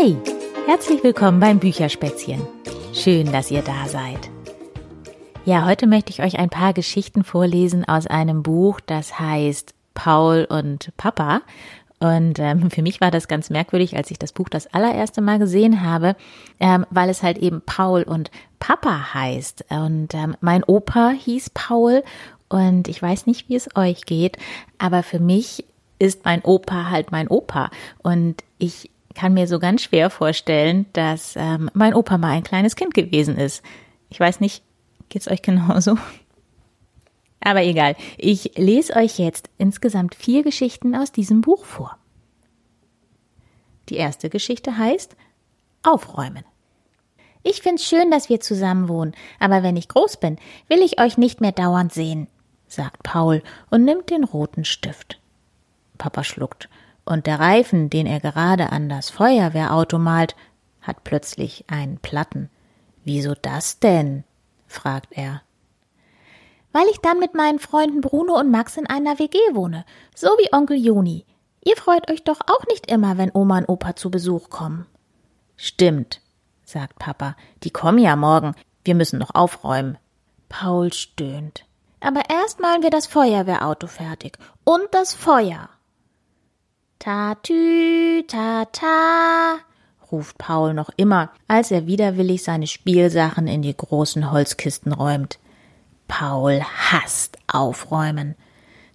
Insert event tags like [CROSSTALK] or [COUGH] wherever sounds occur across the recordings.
Hey, herzlich willkommen beim Bücherspätzchen. Schön, dass ihr da seid. Ja, heute möchte ich euch ein paar Geschichten vorlesen aus einem Buch, das heißt Paul und Papa. Und ähm, für mich war das ganz merkwürdig, als ich das Buch das allererste Mal gesehen habe, ähm, weil es halt eben Paul und Papa heißt. Und ähm, mein Opa hieß Paul und ich weiß nicht, wie es euch geht, aber für mich ist mein Opa halt mein Opa. Und ich kann mir so ganz schwer vorstellen, dass ähm, mein Opa mal ein kleines Kind gewesen ist. Ich weiß nicht, geht's euch genauso? Aber egal, ich lese euch jetzt insgesamt vier Geschichten aus diesem Buch vor. Die erste Geschichte heißt Aufräumen. Ich find's schön, dass wir zusammen wohnen, aber wenn ich groß bin, will ich euch nicht mehr dauernd sehen, sagt Paul und nimmt den roten Stift. Papa schluckt, und der Reifen, den er gerade an das Feuerwehrauto malt, hat plötzlich einen Platten. Wieso das denn? fragt er. Weil ich dann mit meinen Freunden Bruno und Max in einer WG wohne, so wie Onkel Juni. Ihr freut euch doch auch nicht immer, wenn Oma und Opa zu Besuch kommen. Stimmt, sagt Papa, die kommen ja morgen, wir müssen noch aufräumen. Paul stöhnt. Aber erst malen wir das Feuerwehrauto fertig und das Feuer. Tatü, tata, ruft Paul noch immer, als er widerwillig seine Spielsachen in die großen Holzkisten räumt. Paul hasst Aufräumen.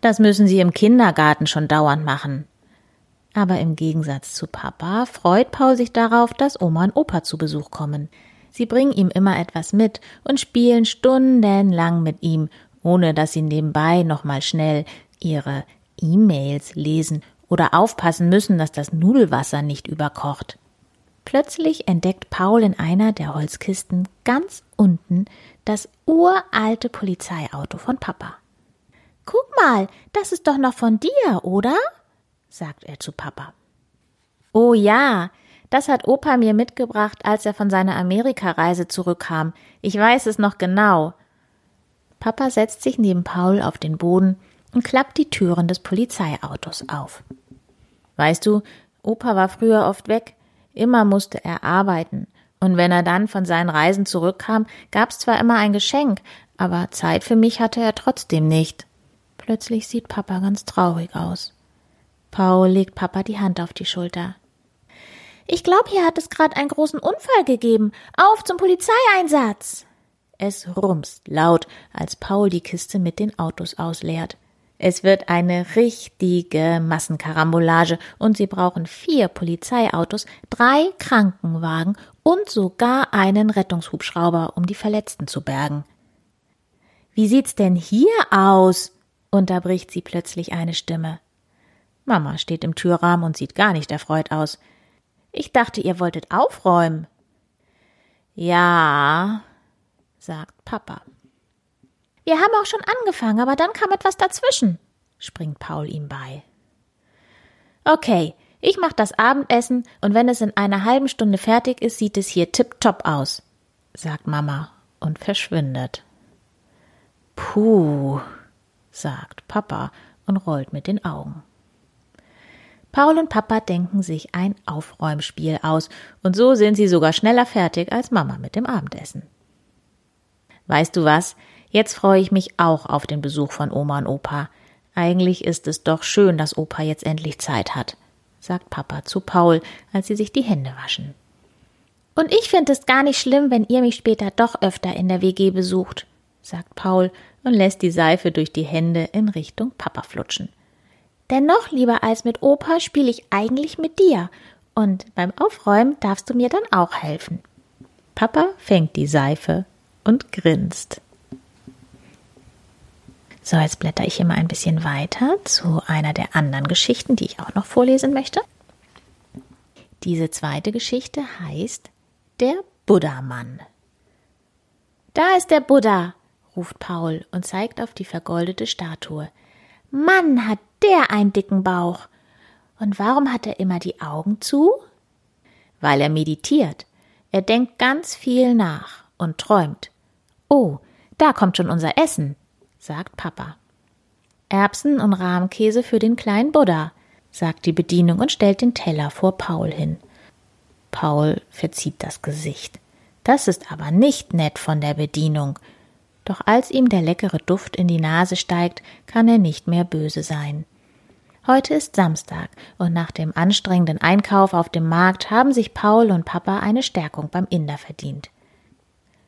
Das müssen sie im Kindergarten schon dauernd machen. Aber im Gegensatz zu Papa freut Paul sich darauf, dass Oma und Opa zu Besuch kommen. Sie bringen ihm immer etwas mit und spielen stundenlang mit ihm, ohne dass sie nebenbei nochmal schnell ihre E-Mails lesen oder aufpassen müssen, dass das Nudelwasser nicht überkocht. Plötzlich entdeckt Paul in einer der Holzkisten ganz unten das uralte Polizeiauto von Papa. Guck mal, das ist doch noch von dir, oder? sagt er zu Papa. Oh ja, das hat Opa mir mitgebracht, als er von seiner Amerikareise zurückkam. Ich weiß es noch genau. Papa setzt sich neben Paul auf den Boden und klappt die Türen des Polizeiautos auf. Weißt du, Opa war früher oft weg, immer musste er arbeiten, und wenn er dann von seinen Reisen zurückkam, gab's zwar immer ein Geschenk, aber Zeit für mich hatte er trotzdem nicht. Plötzlich sieht Papa ganz traurig aus. Paul legt Papa die Hand auf die Schulter. Ich glaube, hier hat es gerade einen großen Unfall gegeben. Auf zum Polizeieinsatz. Es rumst laut, als Paul die Kiste mit den Autos ausleert. Es wird eine richtige Massenkarambolage und sie brauchen vier Polizeiautos, drei Krankenwagen und sogar einen Rettungshubschrauber, um die Verletzten zu bergen. Wie sieht's denn hier aus? unterbricht sie plötzlich eine Stimme. Mama steht im Türrahmen und sieht gar nicht erfreut aus. Ich dachte, ihr wolltet aufräumen. Ja, sagt Papa. Wir haben auch schon angefangen, aber dann kam etwas dazwischen, springt Paul ihm bei. Okay, ich mach das Abendessen und wenn es in einer halben Stunde fertig ist, sieht es hier tipptopp aus, sagt Mama und verschwindet. Puh, sagt Papa und rollt mit den Augen. Paul und Papa denken sich ein Aufräumspiel aus, und so sind sie sogar schneller fertig als Mama mit dem Abendessen. Weißt du was? Jetzt freue ich mich auch auf den Besuch von Oma und Opa. Eigentlich ist es doch schön, dass Opa jetzt endlich Zeit hat, sagt Papa zu Paul, als sie sich die Hände waschen. Und ich finde es gar nicht schlimm, wenn ihr mich später doch öfter in der WG besucht, sagt Paul und lässt die Seife durch die Hände in Richtung Papa flutschen. Denn noch lieber als mit Opa spiele ich eigentlich mit dir. Und beim Aufräumen darfst du mir dann auch helfen. Papa fängt die Seife und grinst. So, jetzt blätter ich mal ein bisschen weiter zu einer der anderen Geschichten, die ich auch noch vorlesen möchte. Diese zweite Geschichte heißt Der Buddha-Mann. Da ist der Buddha, ruft Paul und zeigt auf die vergoldete Statue. Mann, hat der einen dicken Bauch. Und warum hat er immer die Augen zu? Weil er meditiert. Er denkt ganz viel nach und träumt. Oh, da kommt schon unser Essen sagt Papa. Erbsen und Rahmkäse für den kleinen Buddha, sagt die Bedienung und stellt den Teller vor Paul hin. Paul verzieht das Gesicht. Das ist aber nicht nett von der Bedienung. Doch als ihm der leckere Duft in die Nase steigt, kann er nicht mehr böse sein. Heute ist Samstag und nach dem anstrengenden Einkauf auf dem Markt haben sich Paul und Papa eine Stärkung beim Inder verdient.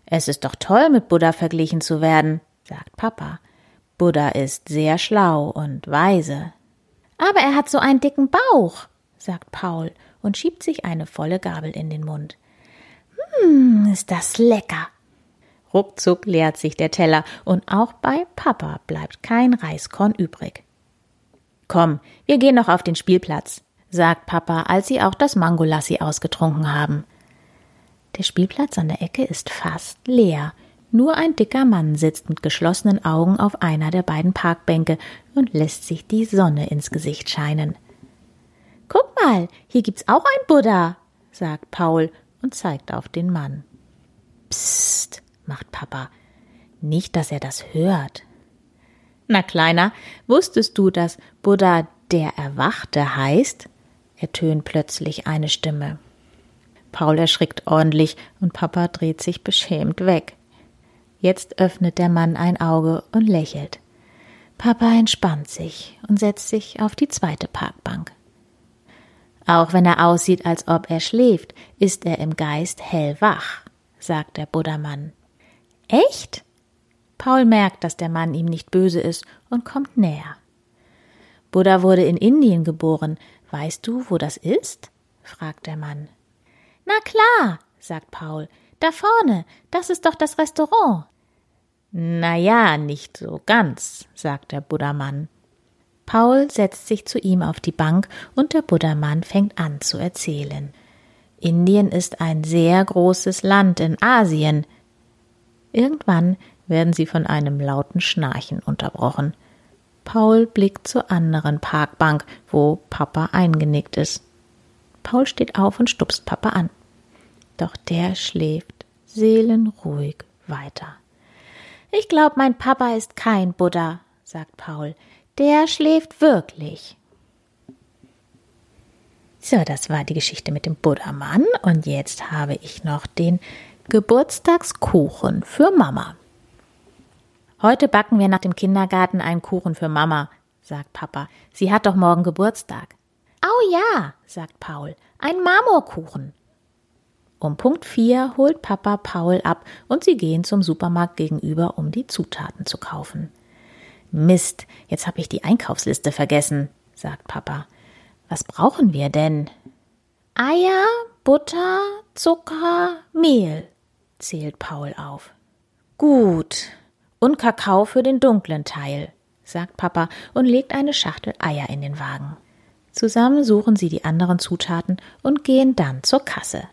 Es ist doch toll, mit Buddha verglichen zu werden, sagt Papa. Buddha ist sehr schlau und weise. Aber er hat so einen dicken Bauch, sagt Paul und schiebt sich eine volle Gabel in den Mund. Hm, ist das lecker. Ruckzuck leert sich der Teller und auch bei Papa bleibt kein Reiskorn übrig. Komm, wir gehen noch auf den Spielplatz, sagt Papa, als sie auch das Mangolassi ausgetrunken haben. Der Spielplatz an der Ecke ist fast leer. Nur ein dicker Mann sitzt mit geschlossenen Augen auf einer der beiden Parkbänke und lässt sich die Sonne ins Gesicht scheinen. Guck mal, hier gibt's auch ein Buddha, sagt Paul und zeigt auf den Mann. Psst, macht Papa. Nicht, dass er das hört. Na, Kleiner, wusstest du, dass Buddha der Erwachte heißt? ertönt plötzlich eine Stimme. Paul erschrickt ordentlich und Papa dreht sich beschämt weg. Jetzt öffnet der Mann ein Auge und lächelt. Papa entspannt sich und setzt sich auf die zweite Parkbank. Auch wenn er aussieht, als ob er schläft, ist er im Geist hellwach, sagt der Buddhamann. Echt? Paul merkt, dass der Mann ihm nicht böse ist und kommt näher. Buddha wurde in Indien geboren. Weißt du, wo das ist? fragt der Mann. Na klar, sagt Paul. Da vorne, das ist doch das Restaurant. Na ja, nicht so ganz, sagt der Buddhamann. Paul setzt sich zu ihm auf die Bank und der Buddhamann fängt an zu erzählen. Indien ist ein sehr großes Land in Asien. Irgendwann werden sie von einem lauten Schnarchen unterbrochen. Paul blickt zur anderen Parkbank, wo Papa eingenickt ist. Paul steht auf und stupst Papa an. Doch der schläft seelenruhig weiter. Ich glaube, mein Papa ist kein Buddha, sagt Paul. Der schläft wirklich. So, das war die Geschichte mit dem Buddha-Mann und jetzt habe ich noch den Geburtstagskuchen für Mama. Heute backen wir nach dem Kindergarten einen Kuchen für Mama, sagt Papa. Sie hat doch morgen Geburtstag. Oh ja, sagt Paul, ein Marmorkuchen. Um Punkt vier holt Papa Paul ab und sie gehen zum Supermarkt gegenüber, um die Zutaten zu kaufen. Mist, jetzt habe ich die Einkaufsliste vergessen, sagt Papa. Was brauchen wir denn? Eier, Butter, Zucker, Mehl, zählt Paul auf. Gut. Und Kakao für den dunklen Teil, sagt Papa und legt eine Schachtel Eier in den Wagen. Zusammen suchen sie die anderen Zutaten und gehen dann zur Kasse.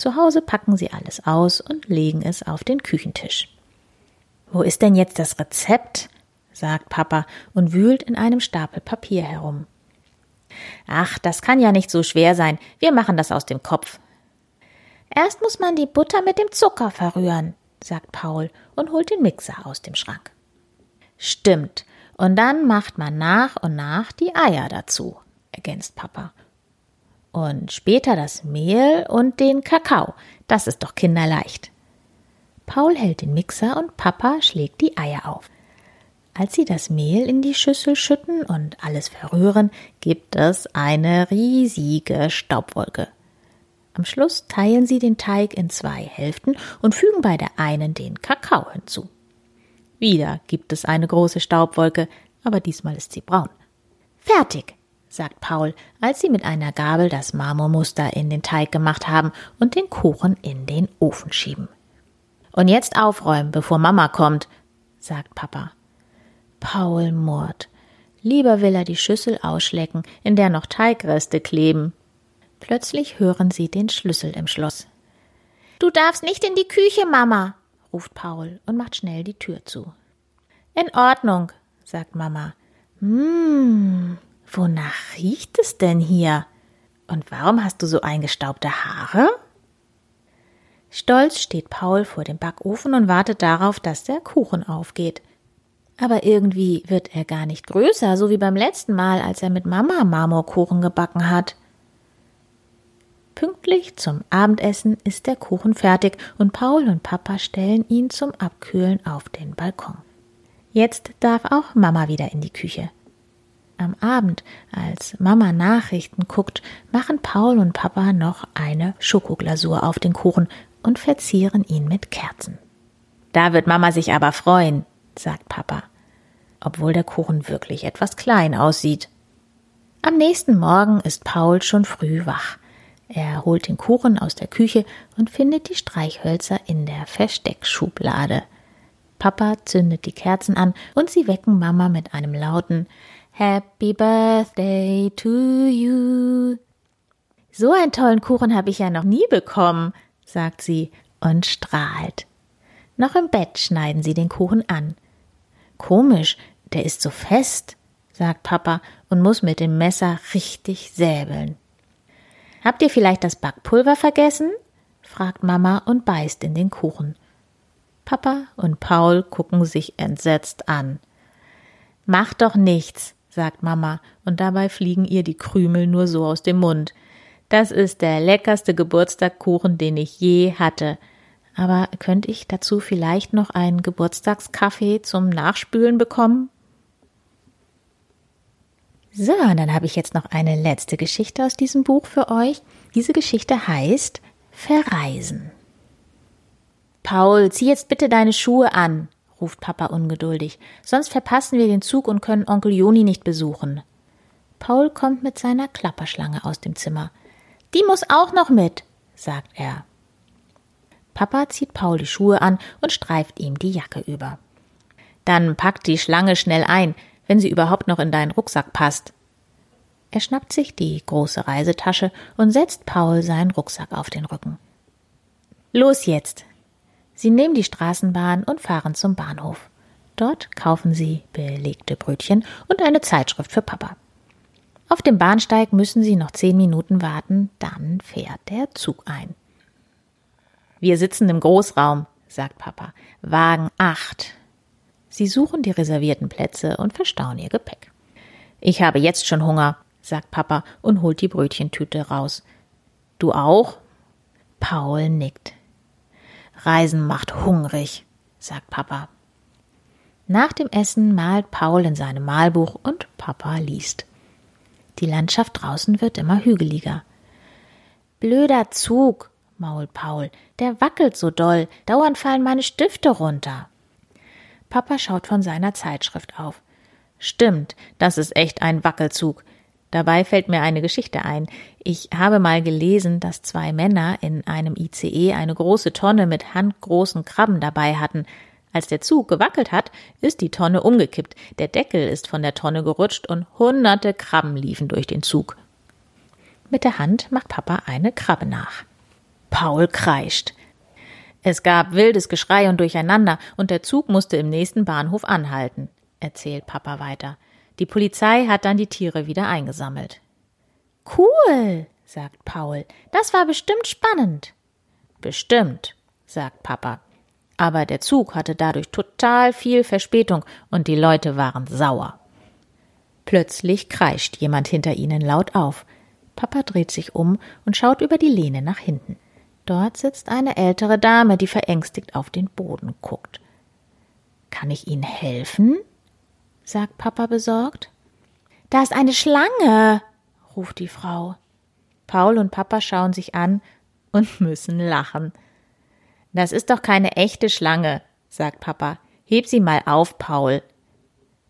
Zu Hause packen sie alles aus und legen es auf den Küchentisch. Wo ist denn jetzt das Rezept? sagt Papa und wühlt in einem Stapel Papier herum. Ach, das kann ja nicht so schwer sein. Wir machen das aus dem Kopf. Erst muss man die Butter mit dem Zucker verrühren, sagt Paul und holt den Mixer aus dem Schrank. Stimmt. Und dann macht man nach und nach die Eier dazu, ergänzt Papa. Und später das Mehl und den Kakao. Das ist doch kinderleicht. Paul hält den Mixer und Papa schlägt die Eier auf. Als sie das Mehl in die Schüssel schütten und alles verrühren, gibt es eine riesige Staubwolke. Am Schluss teilen sie den Teig in zwei Hälften und fügen bei der einen den Kakao hinzu. Wieder gibt es eine große Staubwolke, aber diesmal ist sie braun. Fertig, sagt Paul, als sie mit einer Gabel das Marmormuster in den Teig gemacht haben und den Kuchen in den Ofen schieben. Und jetzt aufräumen, bevor Mama kommt, sagt Papa. Paul murrt. Lieber will er die Schüssel ausschlecken, in der noch Teigreste kleben. Plötzlich hören sie den Schlüssel im Schloss. Du darfst nicht in die Küche, Mama, ruft Paul und macht schnell die Tür zu. In Ordnung, sagt Mama. Hm, wonach riecht es denn hier? Und warum hast du so eingestaubte Haare? Stolz steht Paul vor dem Backofen und wartet darauf, dass der Kuchen aufgeht. Aber irgendwie wird er gar nicht größer, so wie beim letzten Mal, als er mit Mama Marmorkuchen gebacken hat. Pünktlich zum Abendessen ist der Kuchen fertig und Paul und Papa stellen ihn zum Abkühlen auf den Balkon. Jetzt darf auch Mama wieder in die Küche. Am Abend, als Mama Nachrichten guckt, machen Paul und Papa noch eine Schokoglasur auf den Kuchen und verzieren ihn mit Kerzen. Da wird Mama sich aber freuen, sagt Papa, obwohl der Kuchen wirklich etwas klein aussieht. Am nächsten Morgen ist Paul schon früh wach. Er holt den Kuchen aus der Küche und findet die Streichhölzer in der Versteckschublade. Papa zündet die Kerzen an und sie wecken Mama mit einem lauten Happy Birthday to you. So einen tollen Kuchen habe ich ja noch nie bekommen, sagt sie und strahlt. Noch im Bett schneiden sie den Kuchen an. Komisch, der ist so fest, sagt Papa und muss mit dem Messer richtig säbeln. Habt ihr vielleicht das Backpulver vergessen? fragt Mama und beißt in den Kuchen. Papa und Paul gucken sich entsetzt an. Mach doch nichts, sagt Mama, und dabei fliegen ihr die Krümel nur so aus dem Mund. Das ist der leckerste Geburtstagkuchen, den ich je hatte. Aber könnte ich dazu vielleicht noch einen Geburtstagskaffee zum Nachspülen bekommen? So, und dann habe ich jetzt noch eine letzte Geschichte aus diesem Buch für euch. Diese Geschichte heißt Verreisen. Paul, zieh jetzt bitte deine Schuhe an, ruft Papa ungeduldig, sonst verpassen wir den Zug und können Onkel Joni nicht besuchen. Paul kommt mit seiner Klapperschlange aus dem Zimmer. Die muss auch noch mit, sagt er. Papa zieht Paul die Schuhe an und streift ihm die Jacke über. Dann pack die Schlange schnell ein, wenn sie überhaupt noch in deinen Rucksack passt. Er schnappt sich die große Reisetasche und setzt Paul seinen Rucksack auf den Rücken. Los jetzt! Sie nehmen die Straßenbahn und fahren zum Bahnhof. Dort kaufen sie belegte Brötchen und eine Zeitschrift für Papa. Auf dem Bahnsteig müssen sie noch zehn Minuten warten, dann fährt der Zug ein. Wir sitzen im Großraum, sagt Papa. Wagen acht. Sie suchen die reservierten Plätze und verstauen ihr Gepäck. Ich habe jetzt schon Hunger, sagt Papa und holt die Brötchentüte raus. Du auch? Paul nickt. Reisen macht hungrig, sagt Papa. Nach dem Essen malt Paul in seinem Malbuch und Papa liest. Die Landschaft draußen wird immer hügeliger. Blöder Zug, mault Paul, der wackelt so doll, dauernd fallen meine Stifte runter. Papa schaut von seiner Zeitschrift auf. Stimmt, das ist echt ein Wackelzug. Dabei fällt mir eine Geschichte ein. Ich habe mal gelesen, dass zwei Männer in einem ICE eine große Tonne mit handgroßen Krabben dabei hatten. Als der Zug gewackelt hat, ist die Tonne umgekippt, der Deckel ist von der Tonne gerutscht und hunderte Krabben liefen durch den Zug. Mit der Hand macht Papa eine Krabbe nach. Paul kreischt. Es gab wildes Geschrei und Durcheinander, und der Zug musste im nächsten Bahnhof anhalten, erzählt Papa weiter. Die Polizei hat dann die Tiere wieder eingesammelt. Cool, sagt Paul. Das war bestimmt spannend. Bestimmt, sagt Papa. Aber der Zug hatte dadurch total viel Verspätung und die Leute waren sauer. Plötzlich kreischt jemand hinter ihnen laut auf. Papa dreht sich um und schaut über die Lehne nach hinten. Dort sitzt eine ältere Dame, die verängstigt auf den Boden guckt. Kann ich Ihnen helfen? sagt Papa besorgt. Da ist eine Schlange, ruft die Frau. Paul und Papa schauen sich an und [LAUGHS] müssen lachen. Das ist doch keine echte Schlange, sagt Papa. Heb sie mal auf, Paul.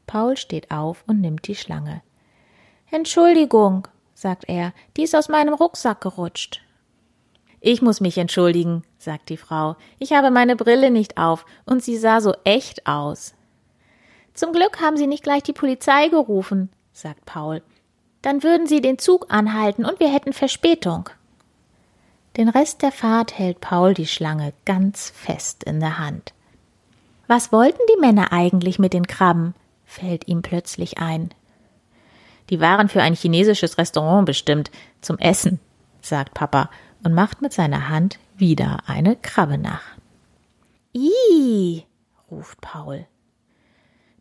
Paul steht auf und nimmt die Schlange. Entschuldigung, sagt er, die ist aus meinem Rucksack gerutscht. Ich muss mich entschuldigen, sagt die Frau. Ich habe meine Brille nicht auf und sie sah so echt aus. Zum Glück haben Sie nicht gleich die Polizei gerufen, sagt Paul. Dann würden Sie den Zug anhalten und wir hätten Verspätung. Den Rest der Fahrt hält Paul die Schlange ganz fest in der Hand. Was wollten die Männer eigentlich mit den Krabben? fällt ihm plötzlich ein. Die waren für ein chinesisches Restaurant bestimmt, zum Essen, sagt Papa und macht mit seiner Hand wieder eine Krabbe nach. Ih, ruft Paul.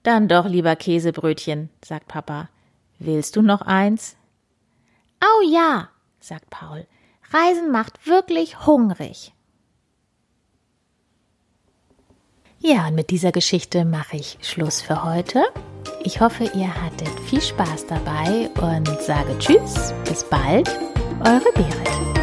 Dann doch lieber Käsebrötchen, sagt Papa. Willst du noch eins? Au ja, sagt Paul. Reisen macht wirklich hungrig. Ja, und mit dieser Geschichte mache ich Schluss für heute. Ich hoffe, ihr hattet viel Spaß dabei und sage Tschüss, bis bald, eure Berit.